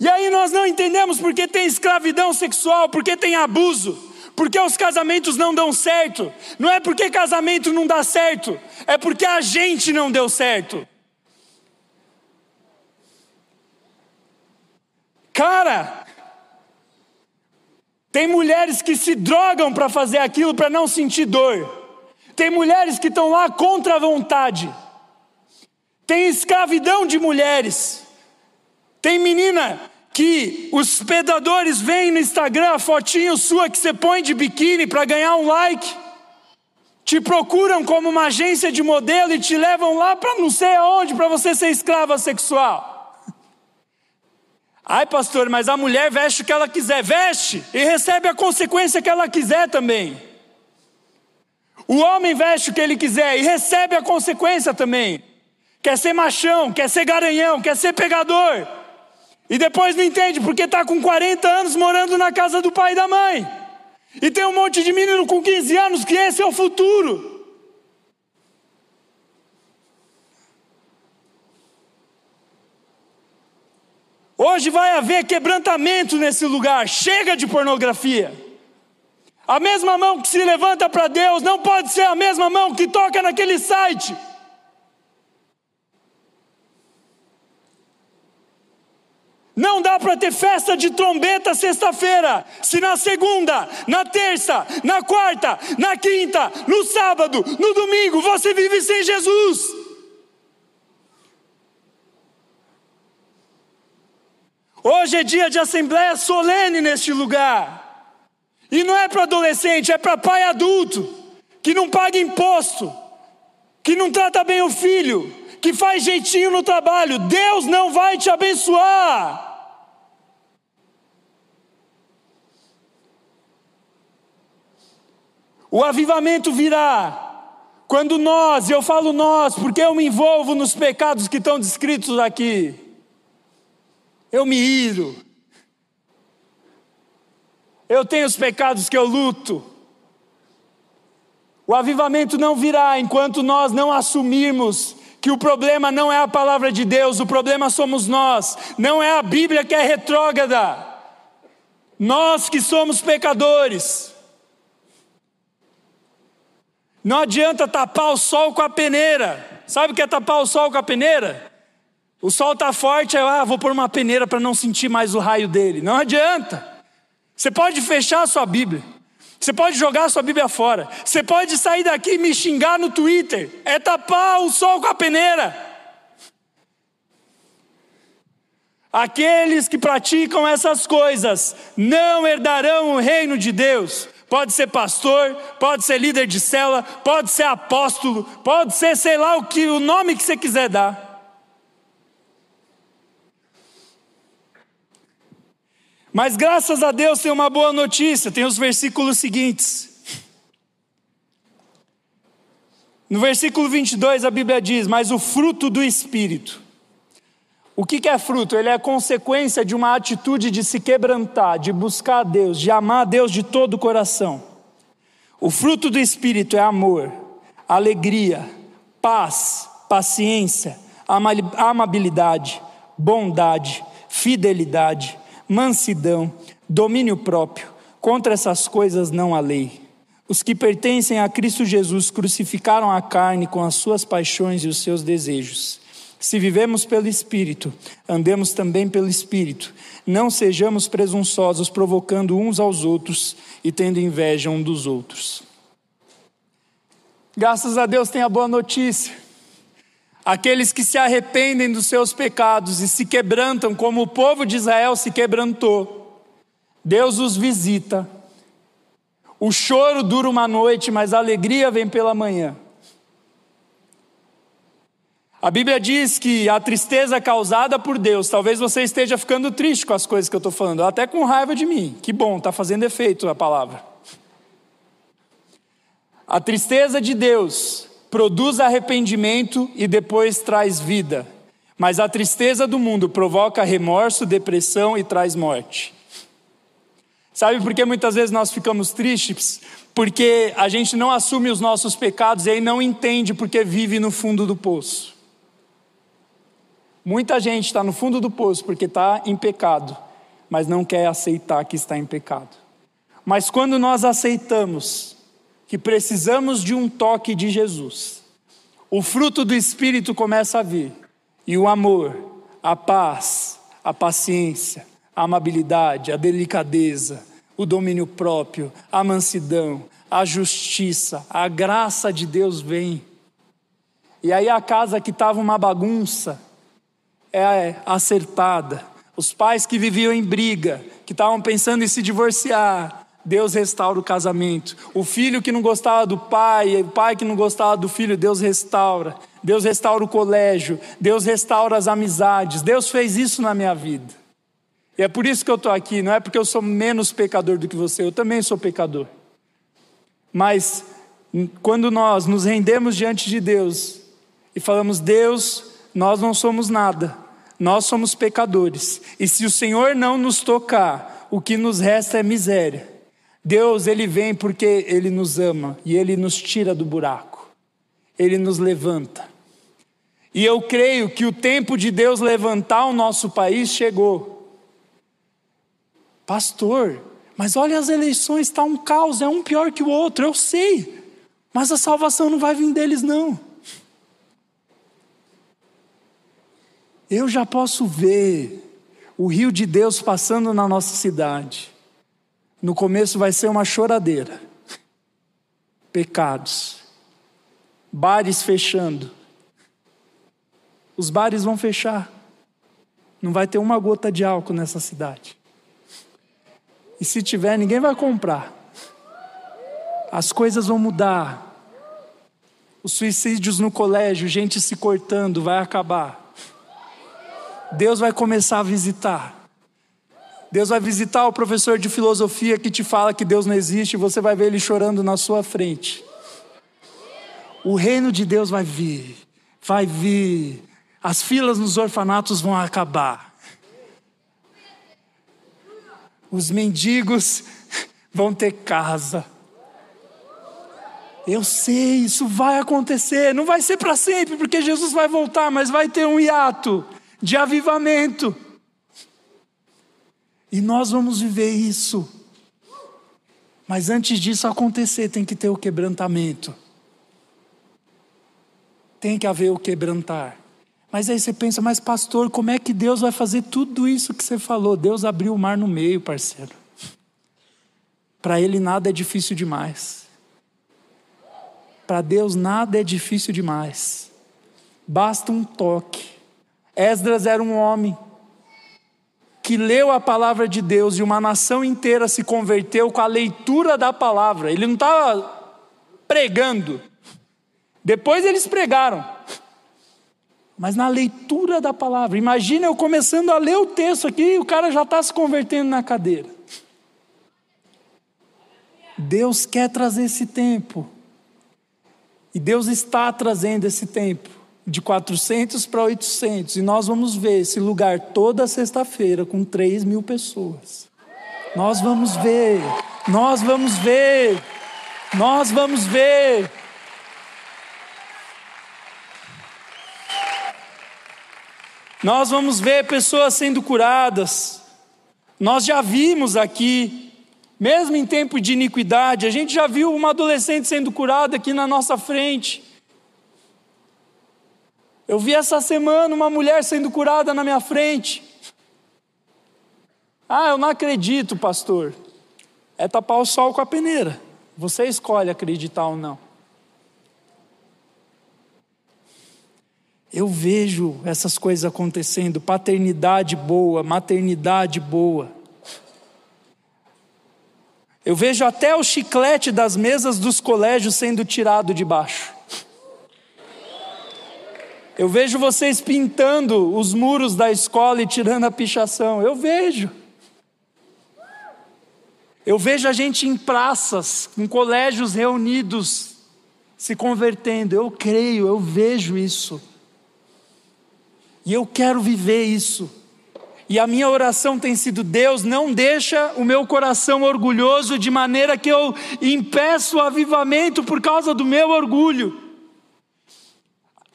E aí nós não entendemos porque tem escravidão sexual, porque tem abuso, porque os casamentos não dão certo. Não é porque casamento não dá certo, é porque a gente não deu certo. Cara, tem mulheres que se drogam para fazer aquilo para não sentir dor. Tem mulheres que estão lá contra a vontade. Tem escravidão de mulheres. Tem menina que os pedadores veem no Instagram a fotinho sua que você põe de biquíni para ganhar um like. Te procuram como uma agência de modelo e te levam lá para não sei aonde para você ser escrava sexual. Ai, pastor, mas a mulher veste o que ela quiser, veste e recebe a consequência que ela quiser também. O homem veste o que ele quiser e recebe a consequência também. Quer ser machão, quer ser garanhão, quer ser pegador. E depois não entende porque está com 40 anos morando na casa do pai e da mãe. E tem um monte de menino com 15 anos que esse é o futuro. Hoje vai haver quebrantamento nesse lugar, chega de pornografia. A mesma mão que se levanta para Deus não pode ser a mesma mão que toca naquele site. Não dá para ter festa de trombeta sexta-feira, se na segunda, na terça, na quarta, na quinta, no sábado, no domingo você vive sem Jesus. Hoje é dia de assembleia solene neste lugar. E não é para adolescente, é para pai adulto, que não paga imposto, que não trata bem o filho, que faz jeitinho no trabalho. Deus não vai te abençoar. O avivamento virá. Quando nós, eu falo nós, porque eu me envolvo nos pecados que estão descritos aqui. Eu me iro, eu tenho os pecados que eu luto. O avivamento não virá enquanto nós não assumirmos que o problema não é a palavra de Deus, o problema somos nós, não é a Bíblia que é retrógrada, nós que somos pecadores. Não adianta tapar o sol com a peneira, sabe o que é tapar o sol com a peneira? O sol está forte, eu ah, vou pôr uma peneira para não sentir mais o raio dele. Não adianta. Você pode fechar a sua Bíblia. Você pode jogar a sua Bíblia fora. Você pode sair daqui e me xingar no Twitter. É tapar o sol com a peneira. Aqueles que praticam essas coisas não herdarão o reino de Deus. Pode ser pastor, pode ser líder de cela, pode ser apóstolo, pode ser sei lá o que o nome que você quiser dar. Mas graças a Deus tem uma boa notícia, tem os versículos seguintes. No versículo 22 a Bíblia diz: Mas o fruto do Espírito. O que é fruto? Ele é consequência de uma atitude de se quebrantar, de buscar a Deus, de amar a Deus de todo o coração. O fruto do Espírito é amor, alegria, paz, paciência, amabilidade, bondade, fidelidade mansidão, domínio próprio. Contra essas coisas não há lei. Os que pertencem a Cristo Jesus crucificaram a carne com as suas paixões e os seus desejos. Se vivemos pelo Espírito, andemos também pelo Espírito. Não sejamos presunçosos, provocando uns aos outros e tendo inveja um dos outros. Graças a Deus tem a boa notícia. Aqueles que se arrependem dos seus pecados e se quebrantam, como o povo de Israel se quebrantou, Deus os visita. O choro dura uma noite, mas a alegria vem pela manhã. A Bíblia diz que a tristeza causada por Deus, talvez você esteja ficando triste com as coisas que eu estou falando, até com raiva de mim. Que bom, está fazendo efeito a palavra. A tristeza de Deus produz arrependimento e depois traz vida, mas a tristeza do mundo provoca remorso, depressão e traz morte. Sabe por que muitas vezes nós ficamos tristes? Porque a gente não assume os nossos pecados e aí não entende porque vive no fundo do poço. Muita gente está no fundo do poço porque está em pecado, mas não quer aceitar que está em pecado. Mas quando nós aceitamos que precisamos de um toque de Jesus, o fruto do Espírito começa a vir, e o amor, a paz, a paciência, a amabilidade, a delicadeza, o domínio próprio, a mansidão, a justiça, a graça de Deus vem. E aí a casa que estava uma bagunça, é acertada. Os pais que viviam em briga, que estavam pensando em se divorciar, Deus restaura o casamento. O filho que não gostava do pai, o pai que não gostava do filho, Deus restaura. Deus restaura o colégio, Deus restaura as amizades. Deus fez isso na minha vida. E é por isso que eu estou aqui, não é porque eu sou menos pecador do que você, eu também sou pecador. Mas quando nós nos rendemos diante de Deus e falamos, Deus, nós não somos nada, nós somos pecadores. E se o Senhor não nos tocar, o que nos resta é miséria. Deus, ele vem porque ele nos ama e ele nos tira do buraco. Ele nos levanta. E eu creio que o tempo de Deus levantar o nosso país chegou. Pastor, mas olha as eleições, está um caos, é um pior que o outro, eu sei. Mas a salvação não vai vir deles, não. Eu já posso ver o rio de Deus passando na nossa cidade. No começo vai ser uma choradeira. Pecados. Bares fechando. Os bares vão fechar. Não vai ter uma gota de álcool nessa cidade. E se tiver, ninguém vai comprar. As coisas vão mudar. Os suicídios no colégio, gente se cortando, vai acabar. Deus vai começar a visitar. Deus vai visitar o professor de filosofia que te fala que Deus não existe e você vai ver ele chorando na sua frente. O reino de Deus vai vir, vai vir. As filas nos orfanatos vão acabar. Os mendigos (laughs) vão ter casa. Eu sei, isso vai acontecer. Não vai ser para sempre, porque Jesus vai voltar, mas vai ter um hiato de avivamento. E nós vamos viver isso. Mas antes disso acontecer, tem que ter o quebrantamento. Tem que haver o quebrantar. Mas aí você pensa, mas pastor, como é que Deus vai fazer tudo isso que você falou? Deus abriu o mar no meio, parceiro. Para Ele nada é difícil demais. Para Deus nada é difícil demais. Basta um toque. Esdras era um homem que leu a palavra de Deus e uma nação inteira se converteu com a leitura da palavra. Ele não estava pregando. Depois eles pregaram. Mas na leitura da palavra. Imagina eu começando a ler o texto aqui e o cara já está se convertendo na cadeira. Deus quer trazer esse tempo. E Deus está trazendo esse tempo de 400 para 800, e nós vamos ver esse lugar toda sexta-feira com 3 mil pessoas. Nós vamos ver, nós vamos ver, nós vamos ver. Nós vamos ver pessoas sendo curadas. Nós já vimos aqui, mesmo em tempo de iniquidade, a gente já viu uma adolescente sendo curada aqui na nossa frente. Eu vi essa semana uma mulher sendo curada na minha frente. Ah, eu não acredito, pastor. É tapar o sol com a peneira. Você escolhe acreditar ou não. Eu vejo essas coisas acontecendo, paternidade boa, maternidade boa. Eu vejo até o chiclete das mesas dos colégios sendo tirado de baixo. Eu vejo vocês pintando os muros da escola e tirando a pichação. Eu vejo. Eu vejo a gente em praças, com colégios reunidos, se convertendo. Eu creio, eu vejo isso. E eu quero viver isso. E a minha oração tem sido: Deus, não deixa o meu coração orgulhoso de maneira que eu impeço o avivamento por causa do meu orgulho.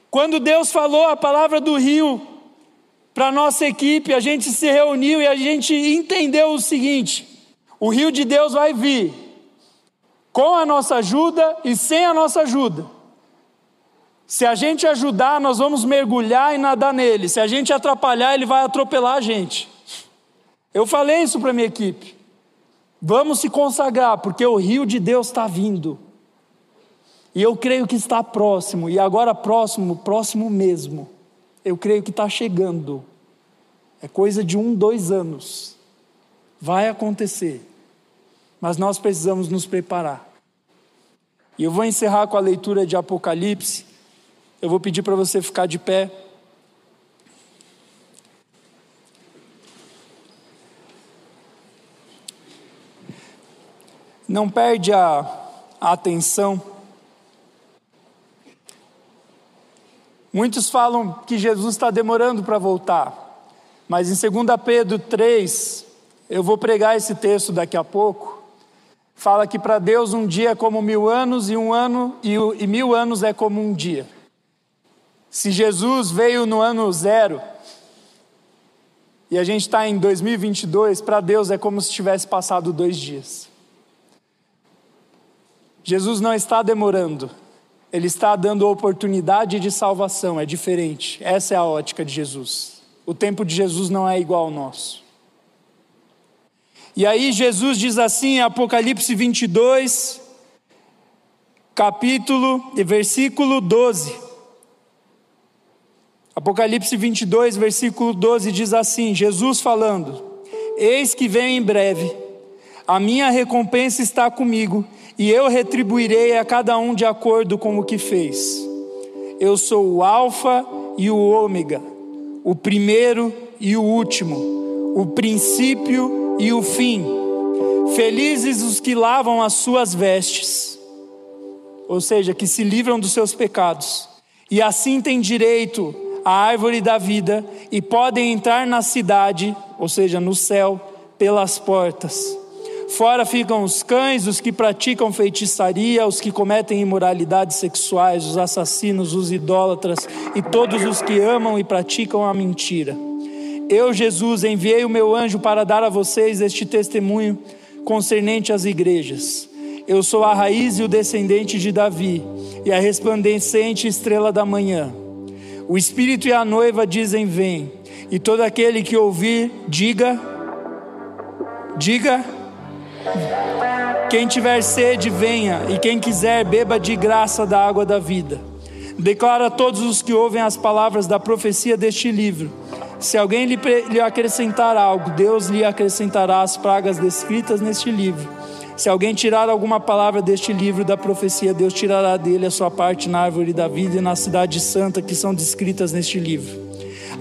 Quando Deus falou a palavra do rio para nossa equipe, a gente se reuniu e a gente entendeu o seguinte: o rio de Deus vai vir com a nossa ajuda e sem a nossa ajuda. Se a gente ajudar, nós vamos mergulhar e nadar nele. Se a gente atrapalhar, ele vai atropelar a gente. Eu falei isso para minha equipe. Vamos se consagrar, porque o rio de Deus está vindo. E eu creio que está próximo, e agora próximo, próximo mesmo. Eu creio que está chegando. É coisa de um, dois anos. Vai acontecer. Mas nós precisamos nos preparar. E eu vou encerrar com a leitura de Apocalipse eu vou pedir para você ficar de pé. Não perde a, a atenção. Muitos falam que Jesus está demorando para voltar, mas em 2 Pedro 3, eu vou pregar esse texto daqui a pouco. Fala que para Deus um dia é como mil anos, e um ano e, e mil anos é como um dia. Se Jesus veio no ano zero e a gente está em 2022, para Deus é como se tivesse passado dois dias. Jesus não está demorando, Ele está dando oportunidade de salvação, é diferente. Essa é a ótica de Jesus. O tempo de Jesus não é igual ao nosso. E aí Jesus diz assim em Apocalipse 22, capítulo e versículo 12. Apocalipse 22, versículo 12 diz assim: Jesus falando: Eis que venho em breve, a minha recompensa está comigo, e eu retribuirei a cada um de acordo com o que fez. Eu sou o Alfa e o Ômega, o primeiro e o último, o princípio e o fim. Felizes os que lavam as suas vestes, ou seja, que se livram dos seus pecados, e assim têm direito a árvore da vida e podem entrar na cidade, ou seja, no céu, pelas portas. Fora ficam os cães, os que praticam feitiçaria, os que cometem imoralidades sexuais, os assassinos, os idólatras e todos os que amam e praticam a mentira. Eu, Jesus, enviei o meu anjo para dar a vocês este testemunho concernente às igrejas. Eu sou a raiz e o descendente de Davi, e a resplandecente estrela da manhã. O Espírito e a noiva dizem: Vem. E todo aquele que ouvir, diga, diga. Quem tiver sede, venha, e quem quiser, beba de graça da água da vida. Declara a todos os que ouvem as palavras da profecia deste livro. Se alguém lhe, lhe acrescentar algo, Deus lhe acrescentará as pragas descritas neste livro. Se alguém tirar alguma palavra deste livro da profecia, Deus tirará dele a sua parte na árvore da vida e na cidade santa que são descritas neste livro.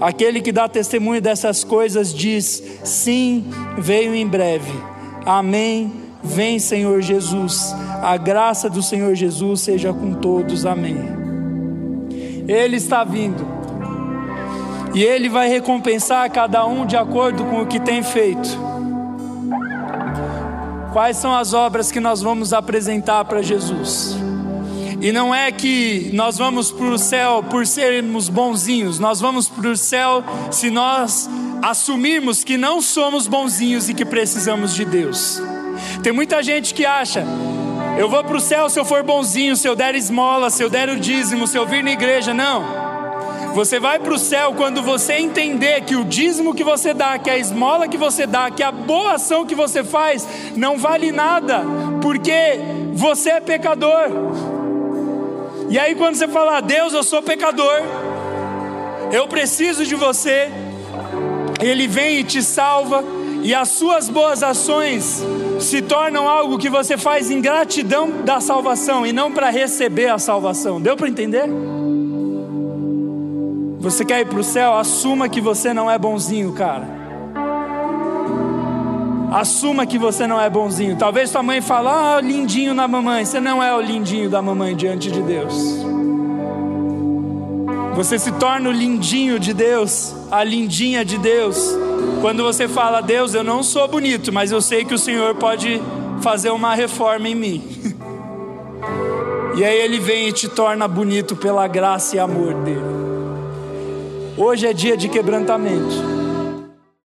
Aquele que dá testemunho dessas coisas diz: Sim, veio em breve. Amém. Vem, Senhor Jesus. A graça do Senhor Jesus seja com todos. Amém. Ele está vindo. E ele vai recompensar cada um de acordo com o que tem feito. Quais são as obras que nós vamos apresentar para Jesus? E não é que nós vamos para o céu por sermos bonzinhos, nós vamos para o céu se nós assumirmos que não somos bonzinhos e que precisamos de Deus. Tem muita gente que acha, eu vou para o céu se eu for bonzinho, se eu der esmola, se eu der o dízimo, se eu vir na igreja. Não. Você vai para o céu quando você entender que o dízimo que você dá, que a esmola que você dá, que a boa ação que você faz não vale nada, porque você é pecador. E aí, quando você fala, Deus, eu sou pecador, eu preciso de você, Ele vem e te salva, e as suas boas ações se tornam algo que você faz em gratidão da salvação e não para receber a salvação. Deu para entender? Você quer ir para o céu? Assuma que você não é bonzinho, cara. Assuma que você não é bonzinho. Talvez sua mãe fale, ah, lindinho na mamãe. Você não é o lindinho da mamãe diante de Deus. Você se torna o lindinho de Deus, a lindinha de Deus. Quando você fala, Deus, eu não sou bonito, mas eu sei que o Senhor pode fazer uma reforma em mim. (laughs) E aí ele vem e te torna bonito pela graça e amor dele. Hoje é dia de quebrantamento.